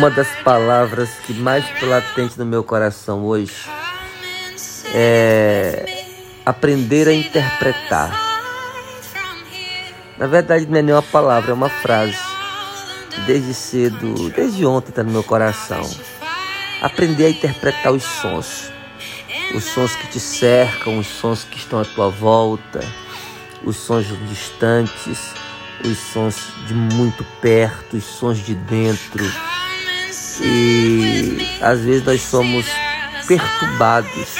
Uma das palavras que mais latente no meu coração hoje é aprender a interpretar. Na verdade, não é nem uma palavra, é uma frase. Desde cedo, desde ontem está no meu coração. Aprender a interpretar os sons. Os sons que te cercam, os sons que estão à tua volta, os sons distantes, os sons de muito perto, os sons de dentro. E às vezes nós somos perturbados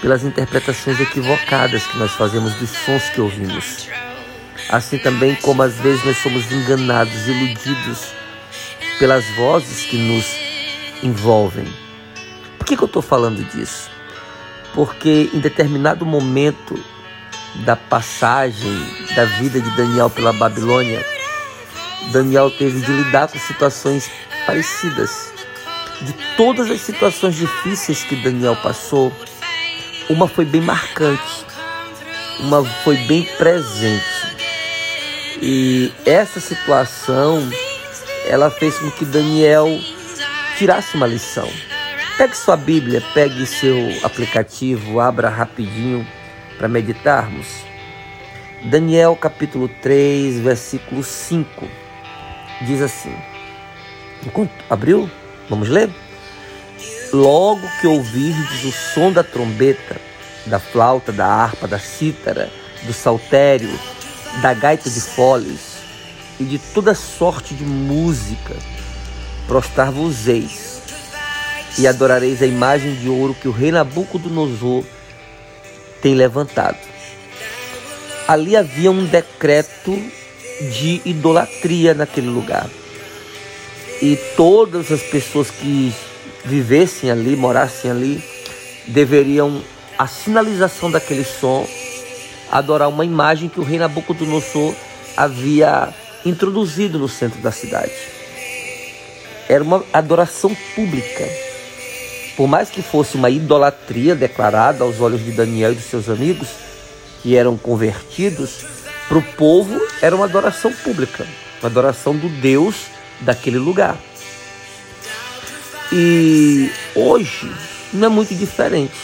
pelas interpretações equivocadas que nós fazemos dos sons que ouvimos. Assim também como às vezes nós somos enganados, iludidos pelas vozes que nos envolvem. Por que, que eu estou falando disso? Porque em determinado momento da passagem da vida de Daniel pela Babilônia, Daniel teve de lidar com situações parecidas. De todas as situações difíceis que Daniel passou, uma foi bem marcante, uma foi bem presente. E essa situação, ela fez com que Daniel tirasse uma lição. Pegue sua Bíblia, pegue seu aplicativo, abra rapidinho para meditarmos. Daniel capítulo 3, versículo 5 diz assim: Enquanto abriu, vamos ler? Logo que ouvirdes o som da trombeta, da flauta, da harpa, da cítara, do saltério, da gaita de foles e de toda sorte de música, prostrar-vos-eis e adorareis a imagem de ouro que o rei Nabucodonosor tem levantado. Ali havia um decreto de idolatria naquele lugar. E todas as pessoas que vivessem ali, morassem ali, deveriam, a sinalização daquele som, adorar uma imagem que o rei Nabucodonosor havia introduzido no centro da cidade. Era uma adoração pública. Por mais que fosse uma idolatria declarada aos olhos de Daniel e dos seus amigos, que eram convertidos, para o povo era uma adoração pública, uma adoração do Deus daquele lugar. E hoje não é muito diferente.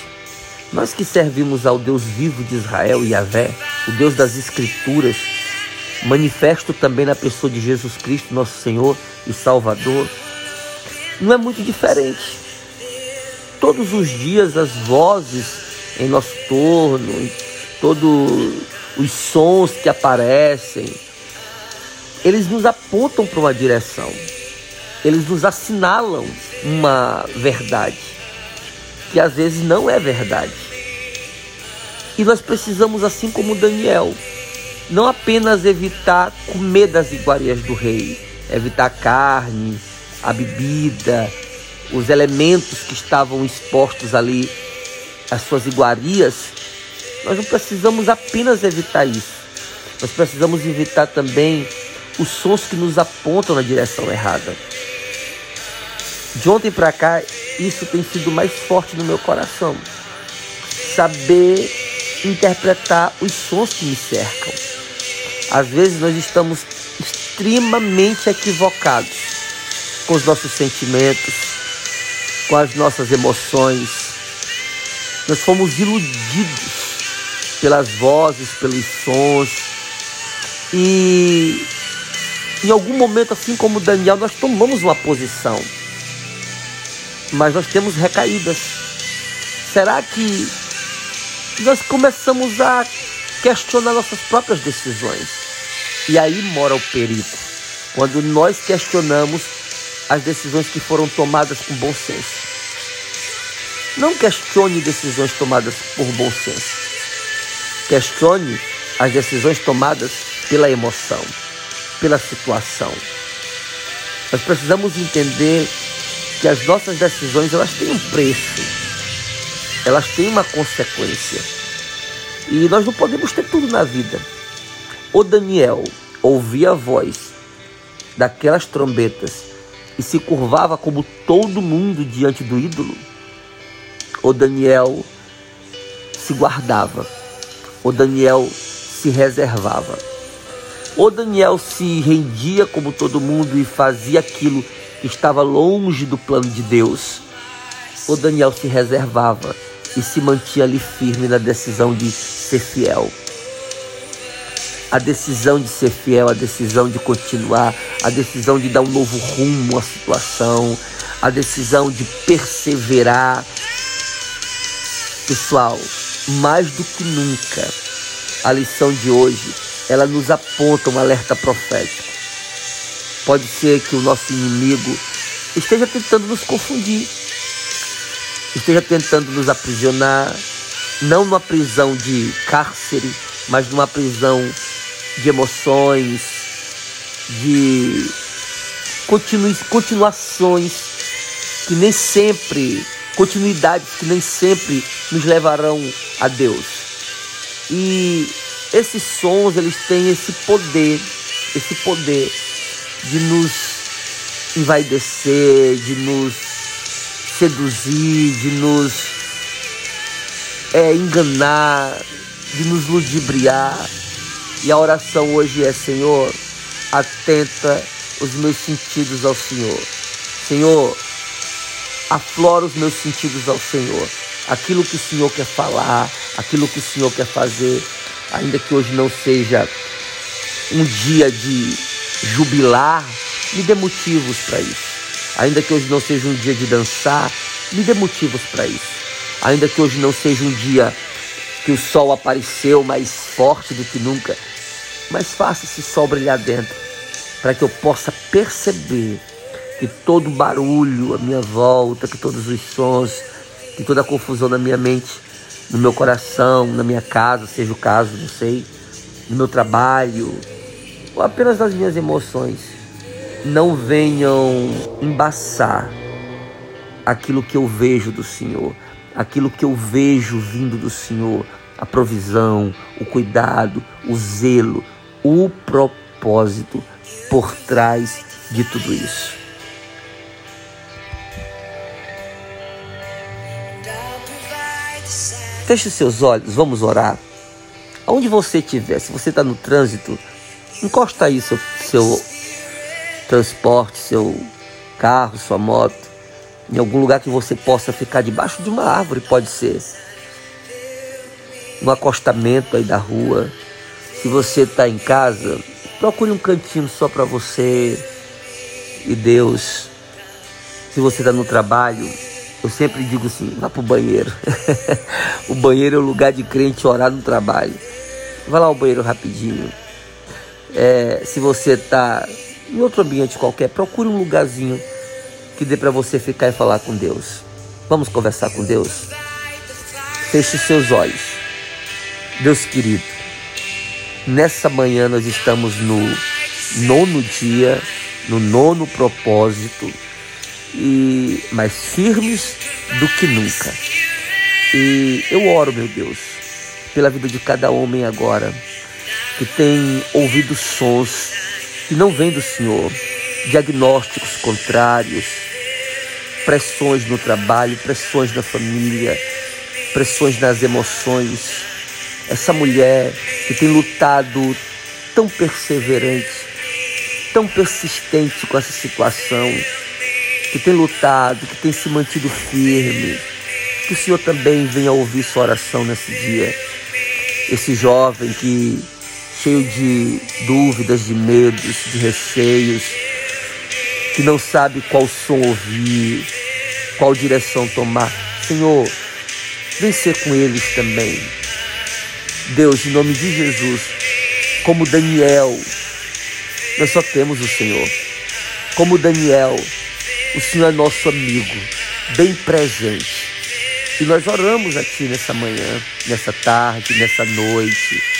Nós que servimos ao Deus vivo de Israel, Yahvé, o Deus das Escrituras, manifesto também na pessoa de Jesus Cristo, nosso Senhor e Salvador, não é muito diferente. Todos os dias as vozes em nosso torno, todos os sons que aparecem, eles nos apontam para uma direção, eles nos assinalam uma verdade, que às vezes não é verdade. E nós precisamos, assim como Daniel, não apenas evitar comer das iguarias do rei, evitar a carne, a bebida, os elementos que estavam expostos ali, as suas iguarias, nós não precisamos apenas evitar isso. Nós precisamos evitar também os sons que nos apontam na direção errada. De ontem para cá, isso tem sido mais forte no meu coração. Saber interpretar os sons que me cercam. Às vezes nós estamos extremamente equivocados com os nossos sentimentos, com as nossas emoções. Nós fomos iludidos pelas vozes, pelos sons. E em algum momento, assim como Daniel, nós tomamos uma posição, mas nós temos recaídas. Será que nós começamos a questionar nossas próprias decisões? E aí mora o perigo. Quando nós questionamos as decisões que foram tomadas com bom senso. Não questione decisões tomadas por bom senso. Questione as decisões tomadas pela emoção, pela situação. Nós precisamos entender que as nossas decisões elas têm um preço, elas têm uma consequência. E nós não podemos ter tudo na vida. O Daniel ouvia a voz daquelas trombetas e se curvava como todo mundo diante do ídolo. O Daniel se guardava o Daniel se reservava. O Daniel se rendia como todo mundo e fazia aquilo que estava longe do plano de Deus, o Daniel se reservava e se mantinha ali firme na decisão de ser fiel. A decisão de ser fiel, a decisão de continuar, a decisão de dar um novo rumo à situação, a decisão de perseverar. Pessoal, mais do que nunca, a lição de hoje, ela nos aponta um alerta profético. Pode ser que o nosso inimigo esteja tentando nos confundir, esteja tentando nos aprisionar, não numa prisão de cárcere, mas numa prisão de emoções, de continu continuações que nem sempre, continuidades que nem sempre nos levarão a Deus. E esses sons, eles têm esse poder, esse poder de nos envaidecer, de nos seduzir, de nos é, enganar, de nos ludibriar. E a oração hoje é: Senhor, atenta os meus sentidos ao Senhor. Senhor, aflora os meus sentidos ao Senhor. Aquilo que o Senhor quer falar, aquilo que o Senhor quer fazer, ainda que hoje não seja um dia de jubilar, me dê motivos para isso. Ainda que hoje não seja um dia de dançar, me dê motivos para isso. Ainda que hoje não seja um dia que o sol apareceu mais forte do que nunca, mas faça esse sol brilhar dentro, para que eu possa perceber que todo barulho à minha volta, que todos os sons, que toda a confusão na minha mente, no meu coração, na minha casa, seja o caso, não sei, no meu trabalho, ou apenas nas minhas emoções, não venham embaçar aquilo que eu vejo do Senhor, aquilo que eu vejo vindo do Senhor, a provisão, o cuidado, o zelo, o propósito por trás de tudo isso. Feche seus olhos, vamos orar. Aonde você estiver, se você está no trânsito, encosta aí seu, seu transporte, seu carro, sua moto, em algum lugar que você possa ficar debaixo de uma árvore, pode ser. No acostamento aí da rua. Se você está em casa, procure um cantinho só para você e Deus. Se você está no trabalho, eu sempre digo assim: vá para o banheiro. o banheiro é o lugar de crente orar no trabalho. Vá lá ao banheiro rapidinho. É, se você está em outro ambiente qualquer, procure um lugarzinho que dê para você ficar e falar com Deus. Vamos conversar com Deus? Feche seus olhos. Deus querido, nessa manhã nós estamos no nono dia, no nono propósito, e mais firmes do que nunca. E eu oro, meu Deus, pela vida de cada homem agora, que tem ouvido sons que não vem do Senhor, diagnósticos contrários, pressões no trabalho, pressões na família, pressões nas emoções. Essa mulher que tem lutado tão perseverante, tão persistente com essa situação, que tem lutado, que tem se mantido firme, que o Senhor também venha ouvir sua oração nesse dia. Esse jovem que cheio de dúvidas, de medos, de receios, que não sabe qual som ouvir, qual direção tomar. Senhor, vem ser com eles também. Deus, em nome de Jesus, como Daniel, nós só temos o Senhor. Como Daniel, o Senhor é nosso amigo, bem presente. E nós oramos a Ti nessa manhã, nessa tarde, nessa noite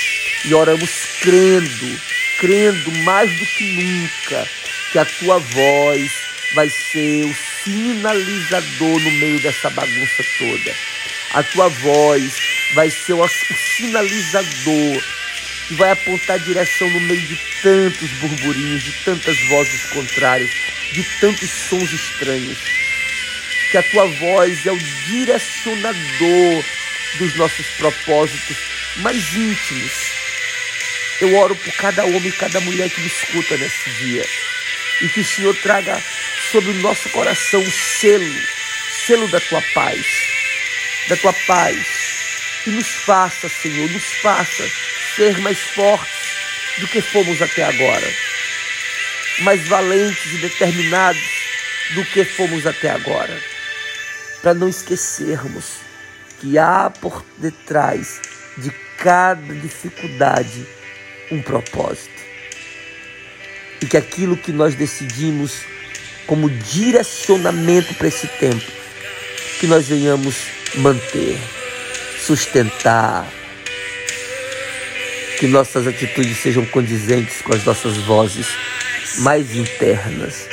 e oramos crendo, crendo mais do que nunca que a tua voz vai ser o sinalizador no meio dessa bagunça toda. A tua voz vai ser o, sinalizador que vai apontar direção no meio de tantos burburinhos, de tantas vozes contrárias, de tantos sons estranhos. Que a tua voz é o direcionador dos nossos propósitos mais íntimos eu oro por cada homem e cada mulher que me escuta nesse dia. E que o Senhor traga sobre o nosso coração o selo, selo da tua paz, da tua paz. E nos faça, Senhor, nos faça ser mais fortes do que fomos até agora, mais valentes e determinados do que fomos até agora, para não esquecermos que há por detrás de cada dificuldade um propósito. E que aquilo que nós decidimos como direcionamento para esse tempo, que nós venhamos manter, sustentar, que nossas atitudes sejam condizentes com as nossas vozes mais internas.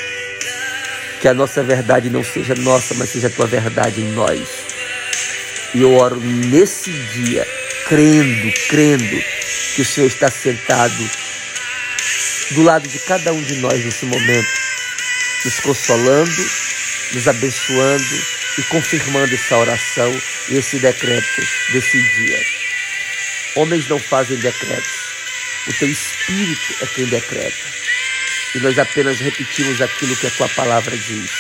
Que a nossa verdade não seja nossa, mas seja a tua verdade em nós. E eu oro nesse dia, crendo, crendo que o Senhor está sentado do lado de cada um de nós nesse momento, nos consolando, nos abençoando e confirmando essa oração e esse decreto desse dia. Homens não fazem decretos, o teu Espírito é quem decreta. E nós apenas repetimos aquilo que a tua palavra diz.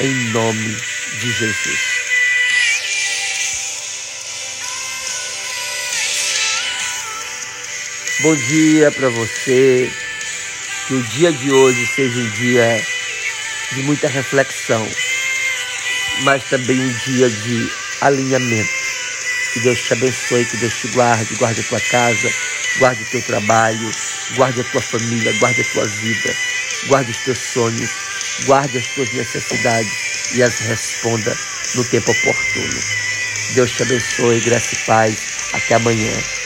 Em nome de Jesus. Bom dia para você. Que o dia de hoje seja um dia de muita reflexão, mas também um dia de alinhamento. Que Deus te abençoe, que Deus te guarde, guarde a tua casa, guarde o teu trabalho, guarde a tua família, guarde a tua vida, guarde os teus sonhos, guarde as tuas necessidades e as responda no tempo oportuno. Deus te abençoe, graça e paz. Até amanhã.